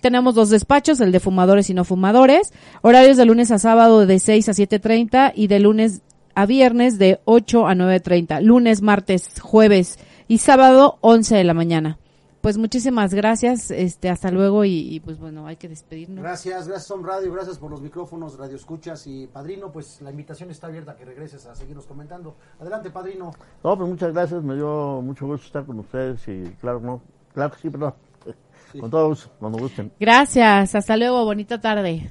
[SPEAKER 3] Tenemos dos despachos, el de fumadores y no fumadores. Horarios de lunes a sábado de 6 a 7.30 y de lunes a viernes de 8 a 9.30. Lunes, martes, jueves y sábado 11 de la mañana. Pues muchísimas gracias, este, hasta luego y, y, pues bueno, hay que despedirnos.
[SPEAKER 4] Gracias, gracias Son Radio, gracias por los micrófonos, Radio Escuchas y Padrino, pues la invitación está abierta a que regreses a seguirnos comentando. Adelante, Padrino.
[SPEAKER 5] No, pues muchas gracias, me dio mucho gusto estar con ustedes y claro, no, claro que sí, perdón. Con todo gusto, cuando gusten.
[SPEAKER 3] Gracias, hasta luego, bonita tarde.